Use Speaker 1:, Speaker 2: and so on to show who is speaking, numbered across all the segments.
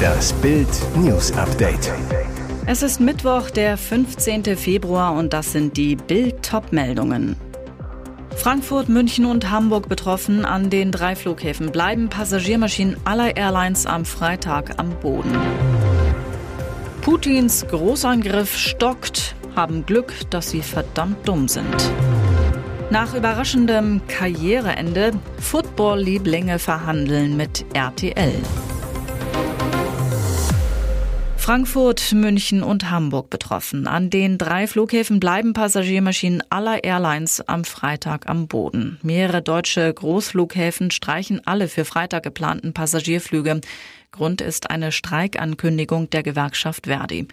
Speaker 1: Das Bild News Update.
Speaker 2: Es ist Mittwoch, der 15. Februar und das sind die Bild meldungen Frankfurt, München und Hamburg betroffen. An den drei Flughäfen bleiben Passagiermaschinen aller Airlines am Freitag am Boden. Putins Großangriff stockt, haben Glück, dass sie verdammt dumm sind. Nach überraschendem Karriereende Football-Lieblinge verhandeln mit RTL. Frankfurt, München und Hamburg betroffen. An den drei Flughäfen bleiben Passagiermaschinen aller Airlines am Freitag am Boden. Mehrere deutsche Großflughäfen streichen alle für Freitag geplanten Passagierflüge. Grund ist eine Streikankündigung der Gewerkschaft Verdi.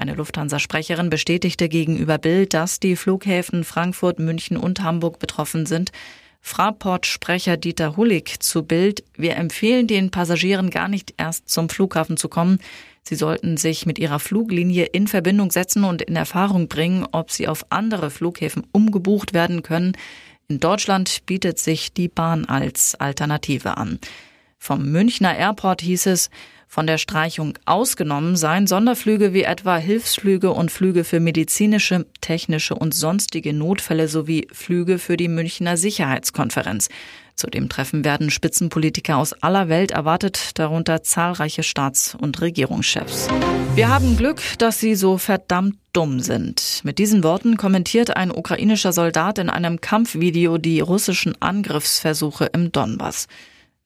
Speaker 2: Eine Lufthansa-Sprecherin bestätigte gegenüber Bild, dass die Flughäfen Frankfurt, München und Hamburg betroffen sind. Fraport-Sprecher Dieter Hullig zu Bild. Wir empfehlen den Passagieren gar nicht erst zum Flughafen zu kommen. Sie sollten sich mit ihrer Fluglinie in Verbindung setzen und in Erfahrung bringen, ob sie auf andere Flughäfen umgebucht werden können. In Deutschland bietet sich die Bahn als Alternative an. Vom Münchner Airport hieß es, von der Streichung ausgenommen seien Sonderflüge wie etwa Hilfsflüge und Flüge für medizinische, technische und sonstige Notfälle sowie Flüge für die Münchner Sicherheitskonferenz. Zu dem Treffen werden Spitzenpolitiker aus aller Welt erwartet, darunter zahlreiche Staats- und Regierungschefs. Wir haben Glück, dass sie so verdammt dumm sind. Mit diesen Worten kommentiert ein ukrainischer Soldat in einem Kampfvideo die russischen Angriffsversuche im Donbass.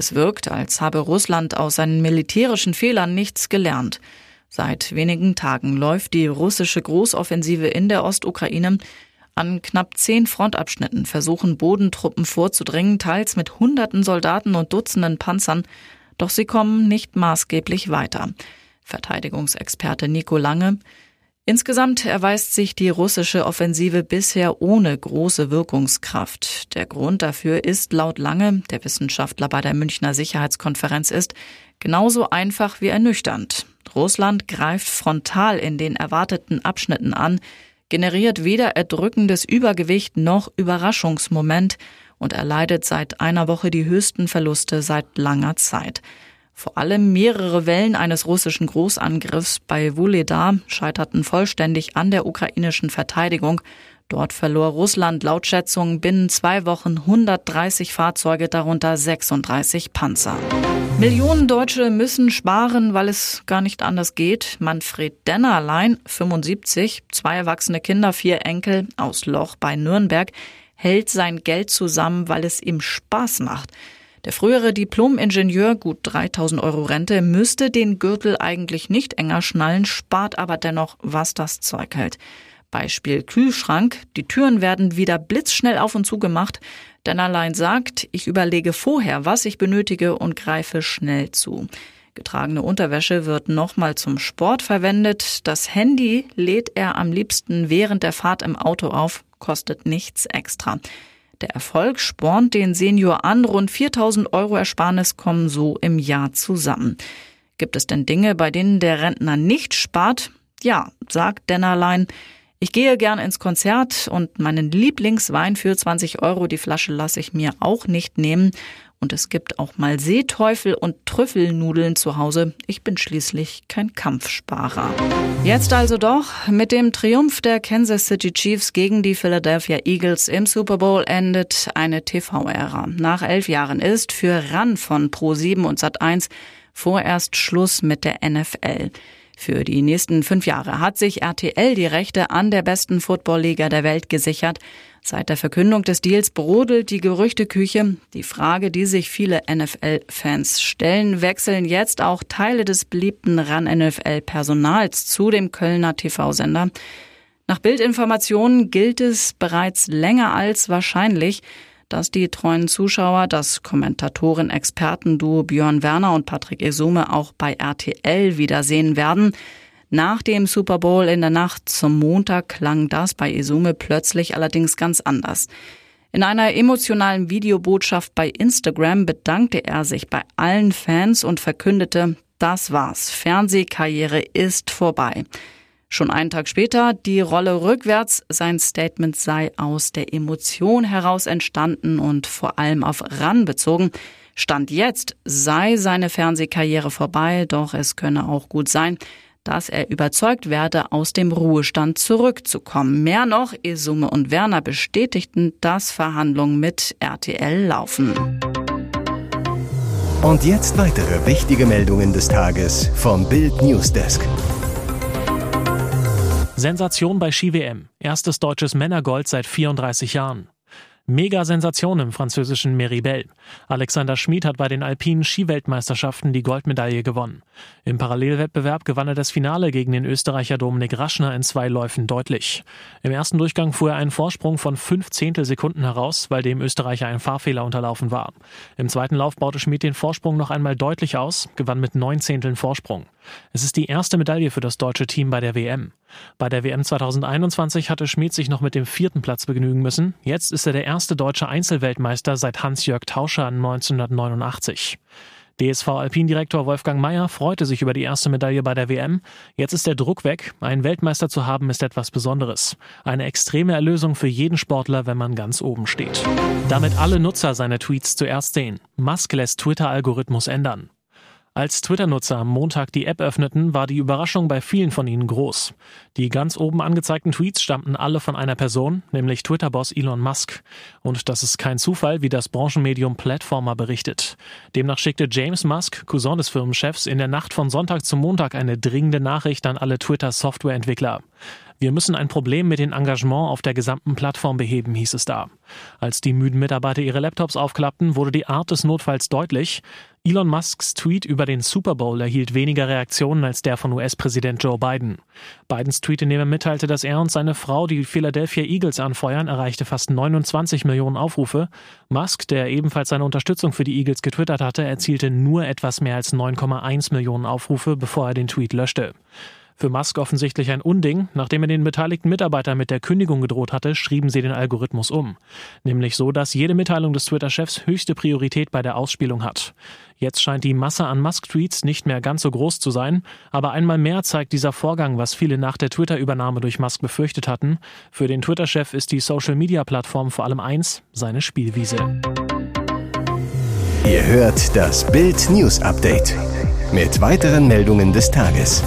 Speaker 2: Es wirkt, als habe Russland aus seinen militärischen Fehlern nichts gelernt. Seit wenigen Tagen läuft die russische Großoffensive in der Ostukraine. An knapp zehn Frontabschnitten versuchen Bodentruppen vorzudringen, teils mit hunderten Soldaten und Dutzenden Panzern, doch sie kommen nicht maßgeblich weiter. Verteidigungsexperte Nico Lange Insgesamt erweist sich die russische Offensive bisher ohne große Wirkungskraft. Der Grund dafür ist laut Lange, der Wissenschaftler bei der Münchner Sicherheitskonferenz ist, genauso einfach wie ernüchternd. Russland greift frontal in den erwarteten Abschnitten an, generiert weder erdrückendes Übergewicht noch Überraschungsmoment und erleidet seit einer Woche die höchsten Verluste seit langer Zeit. Vor allem mehrere Wellen eines russischen Großangriffs bei Wuledar scheiterten vollständig an der ukrainischen Verteidigung. Dort verlor Russland laut Schätzungen binnen zwei Wochen 130 Fahrzeuge, darunter 36 Panzer. Millionen Deutsche müssen sparen, weil es gar nicht anders geht. Manfred Dennerlein, 75, zwei erwachsene Kinder, vier Enkel aus Loch bei Nürnberg, hält sein Geld zusammen, weil es ihm Spaß macht. Der frühere Diplom-Ingenieur, gut 3000 Euro Rente, müsste den Gürtel eigentlich nicht enger schnallen, spart aber dennoch, was das Zeug hält. Beispiel Kühlschrank. Die Türen werden wieder blitzschnell auf und zu gemacht. Denn allein sagt, ich überlege vorher, was ich benötige und greife schnell zu. Getragene Unterwäsche wird nochmal zum Sport verwendet. Das Handy lädt er am liebsten während der Fahrt im Auto auf, kostet nichts extra. Der Erfolg spornt den Senior an. Rund 4000 Euro Ersparnis kommen so im Jahr zusammen. Gibt es denn Dinge, bei denen der Rentner nicht spart? Ja, sagt Dennerlein. Ich gehe gern ins Konzert und meinen Lieblingswein für 20 Euro, die Flasche lasse ich mir auch nicht nehmen. Und es gibt auch mal Seeteufel und Trüffelnudeln zu Hause. Ich bin schließlich kein Kampfsparer. Jetzt also doch. Mit dem Triumph der Kansas City Chiefs gegen die Philadelphia Eagles im Super Bowl endet eine TV-Ära. Nach elf Jahren ist für RAN von Pro7 und Sat1 vorerst Schluss mit der NFL. Für die nächsten fünf Jahre hat sich RTL die Rechte an der besten Footballliga der Welt gesichert. Seit der Verkündung des Deals brodelt die Gerüchteküche. Die Frage, die sich viele NFL-Fans stellen, wechseln jetzt auch Teile des beliebten RAN-NFL-Personals zu dem Kölner TV-Sender. Nach Bildinformationen gilt es bereits länger als wahrscheinlich, dass die treuen Zuschauer das Kommentatoren-Experten-Duo Björn Werner und Patrick Esume auch bei RTL wiedersehen werden. Nach dem Super Bowl in der Nacht zum Montag klang das bei Esume plötzlich allerdings ganz anders. In einer emotionalen Videobotschaft bei Instagram bedankte er sich bei allen Fans und verkündete, das war's, Fernsehkarriere ist vorbei. Schon einen Tag später die Rolle rückwärts. Sein Statement sei aus der Emotion heraus entstanden und vor allem auf RAN bezogen. Stand jetzt sei seine Fernsehkarriere vorbei, doch es könne auch gut sein, dass er überzeugt werde, aus dem Ruhestand zurückzukommen. Mehr noch, Esume und Werner bestätigten, dass Verhandlungen mit RTL laufen.
Speaker 1: Und jetzt weitere wichtige Meldungen des Tages vom Bild Newsdesk.
Speaker 3: Sensation bei Ski-WM. Erstes deutsches Männergold seit 34 Jahren. Mega-Sensation im französischen Meribel. Alexander Schmid hat bei den alpinen Skiweltmeisterschaften die Goldmedaille gewonnen. Im Parallelwettbewerb gewann er das Finale gegen den Österreicher Dominik Raschner in zwei Läufen deutlich. Im ersten Durchgang fuhr er einen Vorsprung von fünf Zehntelsekunden heraus, weil dem Österreicher ein Fahrfehler unterlaufen war. Im zweiten Lauf baute Schmid den Vorsprung noch einmal deutlich aus, gewann mit neun Zehnteln Vorsprung. Es ist die erste Medaille für das deutsche Team bei der WM. Bei der WM 2021 hatte Schmid sich noch mit dem vierten Platz begnügen müssen. Jetzt ist er der erste deutsche Einzelweltmeister seit Hans-Jörg Tauscher 1989. DSV Alpindirektor Wolfgang Mayer freute sich über die erste Medaille bei der WM. Jetzt ist der Druck weg. Einen Weltmeister zu haben ist etwas Besonderes. Eine extreme Erlösung für jeden Sportler, wenn man ganz oben steht. Damit alle Nutzer seine Tweets zuerst sehen. Musk lässt Twitter-Algorithmus ändern. Als Twitter-Nutzer am Montag die App öffneten, war die Überraschung bei vielen von ihnen groß. Die ganz oben angezeigten Tweets stammten alle von einer Person, nämlich Twitter-Boss Elon Musk. Und das ist kein Zufall, wie das Branchenmedium Platformer berichtet. Demnach schickte James Musk, Cousin des Firmenchefs, in der Nacht von Sonntag zum Montag eine dringende Nachricht an alle Twitter-Softwareentwickler. Wir müssen ein Problem mit dem Engagement auf der gesamten Plattform beheben, hieß es da. Als die müden Mitarbeiter ihre Laptops aufklappten, wurde die Art des Notfalls deutlich. Elon Musks Tweet über den Super Bowl erhielt weniger Reaktionen als der von US-Präsident Joe Biden. Bidens Tweetnehmer mitteilte, dass er und seine Frau die Philadelphia Eagles anfeuern, erreichte fast 29 Millionen Aufrufe. Musk, der ebenfalls seine Unterstützung für die Eagles getwittert hatte, erzielte nur etwas mehr als 9,1 Millionen Aufrufe, bevor er den Tweet löschte. Für Musk offensichtlich ein Unding. Nachdem er den beteiligten Mitarbeitern mit der Kündigung gedroht hatte, schrieben sie den Algorithmus um. Nämlich so, dass jede Mitteilung des Twitter-Chefs höchste Priorität bei der Ausspielung hat. Jetzt scheint die Masse an Musk-Tweets nicht mehr ganz so groß zu sein, aber einmal mehr zeigt dieser Vorgang, was viele nach der Twitter-Übernahme durch Musk befürchtet hatten. Für den Twitter-Chef ist die Social-Media-Plattform vor allem eins, seine Spielwiese.
Speaker 1: Ihr hört das Bild News Update mit weiteren Meldungen des Tages.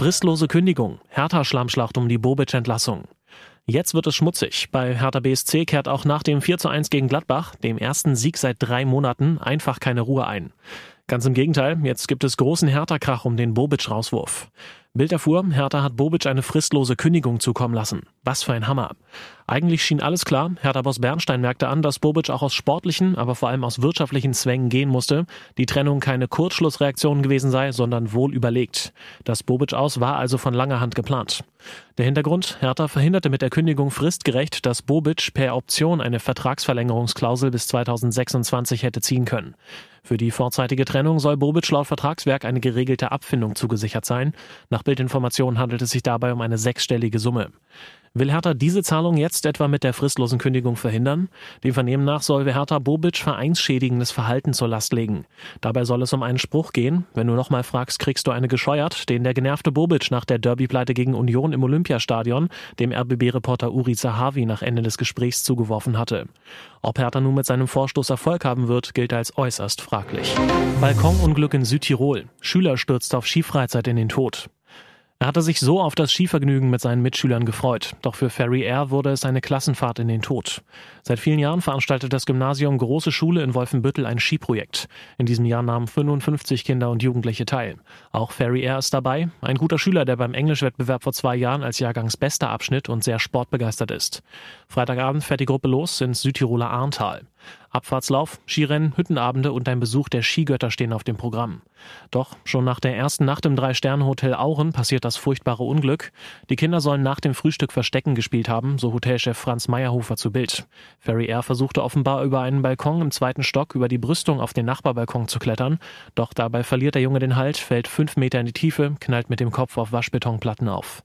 Speaker 3: Fristlose Kündigung. Hertha-Schlammschlacht um die Bobic-Entlassung. Jetzt wird es schmutzig. Bei Hertha BSC kehrt auch nach dem 4 zu 1 gegen Gladbach, dem ersten Sieg seit drei Monaten, einfach keine Ruhe ein. Ganz im Gegenteil, jetzt gibt es großen Hertha-Krach um den Bobic-Rauswurf. Bild erfuhr, Hertha hat Bobic eine fristlose Kündigung zukommen lassen. Was für ein Hammer. Eigentlich schien alles klar. Hertha-Boss Bernstein merkte an, dass Bobic auch aus sportlichen, aber vor allem aus wirtschaftlichen Zwängen gehen musste. Die Trennung keine Kurzschlussreaktion gewesen sei, sondern wohl überlegt. Das Bobic aus war also von langer Hand geplant. Der Hintergrund, Hertha verhinderte mit der Kündigung fristgerecht, dass Bobic per Option eine Vertragsverlängerungsklausel bis 2026 hätte ziehen können. Für die vorzeitige Trennung soll Bobic laut Vertragswerk eine geregelte Abfindung zugesichert sein. Nach Bildinformationen handelt es sich dabei um eine sechsstellige Summe. Will Hertha diese Zahlung jetzt etwa mit der fristlosen Kündigung verhindern? Dem Vernehmen nach soll Hertha Bobic vereinsschädigendes Verhalten zur Last legen. Dabei soll es um einen Spruch gehen. Wenn du nochmal fragst, kriegst du eine gescheuert, den der genervte Bobic nach der Derbypleite gegen Union im Olympiastadion dem RBB-Reporter Uri Zahavi nach Ende des Gesprächs zugeworfen hatte. Ob Hertha nun mit seinem Vorstoß Erfolg haben wird, gilt als äußerst fraglich. Balkonunglück in Südtirol. Schüler stürzt auf Skifreizeit in den Tod. Er hatte sich so auf das Skivergnügen mit seinen Mitschülern gefreut, doch für Ferry Air wurde es eine Klassenfahrt in den Tod. Seit vielen Jahren veranstaltet das Gymnasium Große Schule in Wolfenbüttel ein Skiprojekt. In diesem Jahr nahmen 55 Kinder und Jugendliche teil. Auch Ferry Air ist dabei, ein guter Schüler, der beim Englischwettbewerb vor zwei Jahren als Jahrgangsbester Abschnitt und sehr sportbegeistert ist. Freitagabend fährt die Gruppe los ins Südtiroler Arntal. Abfahrtslauf, Skirennen, Hüttenabende und ein Besuch der Skigötter stehen auf dem Programm. Doch schon nach der ersten Nacht im Drei-Sterne-Hotel Auren passiert das furchtbare Unglück. Die Kinder sollen nach dem Frühstück Verstecken gespielt haben, so Hotelchef Franz Meyerhofer zu Bild. Ferry Air versuchte offenbar über einen Balkon im zweiten Stock über die Brüstung auf den Nachbarbalkon zu klettern. Doch dabei verliert der Junge den Halt, fällt fünf Meter in die Tiefe, knallt mit dem Kopf auf Waschbetonplatten auf.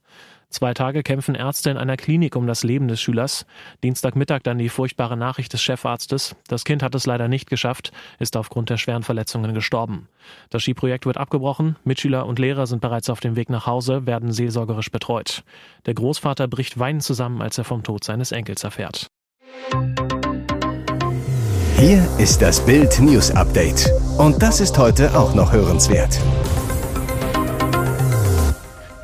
Speaker 3: Zwei Tage kämpfen Ärzte in einer Klinik um das Leben des Schülers. Dienstagmittag dann die furchtbare Nachricht des Chefarztes. Das Kind hat es leider nicht geschafft, ist aufgrund der schweren Verletzungen gestorben. Das Skiprojekt wird abgebrochen. Mitschüler und Lehrer sind bereits auf dem Weg nach Hause, werden seelsorgerisch betreut. Der Großvater bricht weinend zusammen, als er vom Tod seines Enkels erfährt.
Speaker 1: Hier ist das Bild News Update. Und das ist heute auch noch hörenswert.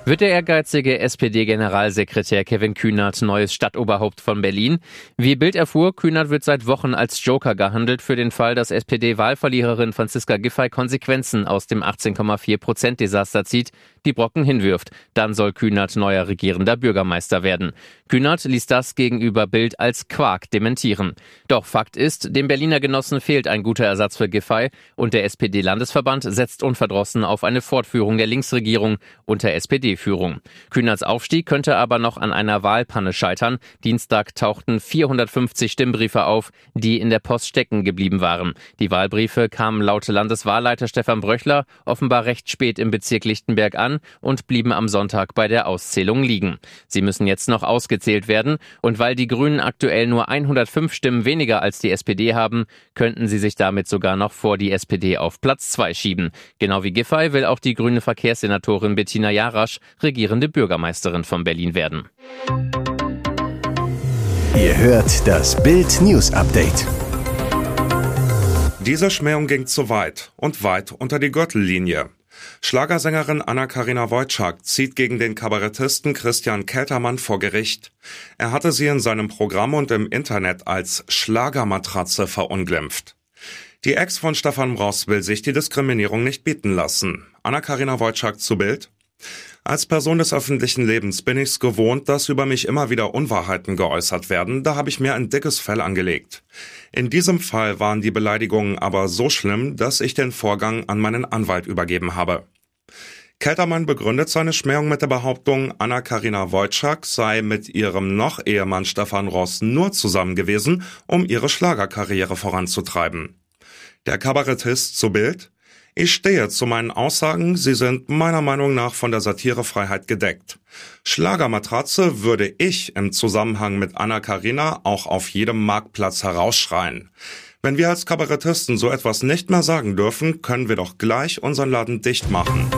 Speaker 4: Wird der ehrgeizige SPD-Generalsekretär Kevin Kühnert neues Stadtoberhaupt von Berlin? Wie Bild erfuhr, Kühnert wird seit Wochen als Joker gehandelt für den Fall, dass SPD-Wahlverliererin Franziska Giffey Konsequenzen aus dem 18,4 Prozent Desaster zieht, die Brocken hinwirft. Dann soll Kühnert neuer regierender Bürgermeister werden. Kühnert ließ das gegenüber Bild als Quark dementieren. Doch Fakt ist, dem Berliner Genossen fehlt ein guter Ersatz für Giffey und der SPD-Landesverband setzt unverdrossen auf eine Fortführung der Linksregierung unter SPD SPD-Führung. Kühnerts Aufstieg könnte aber noch an einer Wahlpanne scheitern. Dienstag tauchten 450 Stimmbriefe auf, die in der Post stecken geblieben waren. Die Wahlbriefe kamen laut Landeswahlleiter Stefan Bröchler offenbar recht spät im Bezirk Lichtenberg an und blieben am Sonntag bei der Auszählung liegen. Sie müssen jetzt noch ausgezählt werden und weil die Grünen aktuell nur 105 Stimmen weniger als die SPD haben, könnten sie sich damit sogar noch vor die SPD auf Platz 2 schieben. Genau wie Giffey will auch die grüne Verkehrssenatorin Bettina Jarasch regierende Bürgermeisterin von Berlin werden.
Speaker 1: Ihr hört das Bild News Update.
Speaker 5: Diese Schmähung ging zu weit und weit unter die Gürtellinie. Schlagersängerin Anna-Karina Wojcik zieht gegen den Kabarettisten Christian Keltermann vor Gericht. Er hatte sie in seinem Programm und im Internet als Schlagermatratze verunglimpft. Die Ex von Stefan Ross will sich die Diskriminierung nicht bieten lassen. Anna-Karina Wojcik zu Bild. Als Person des öffentlichen Lebens bin ich's gewohnt, dass über mich immer wieder Unwahrheiten geäußert werden, da habe ich mir ein dickes Fell angelegt. In diesem Fall waren die Beleidigungen aber so schlimm, dass ich den Vorgang an meinen Anwalt übergeben habe. Keltermann begründet seine Schmähung mit der Behauptung, Anna-Karina Wojcik sei mit ihrem noch Ehemann Stefan Ross nur zusammen gewesen, um ihre Schlagerkarriere voranzutreiben. Der Kabarettist zu Bild ich stehe zu meinen Aussagen, sie sind meiner Meinung nach von der Satirefreiheit gedeckt. Schlagermatratze würde ich im Zusammenhang mit Anna Karina auch auf jedem Marktplatz herausschreien. Wenn wir als Kabarettisten so etwas nicht mehr sagen dürfen, können wir doch gleich unseren Laden dicht machen.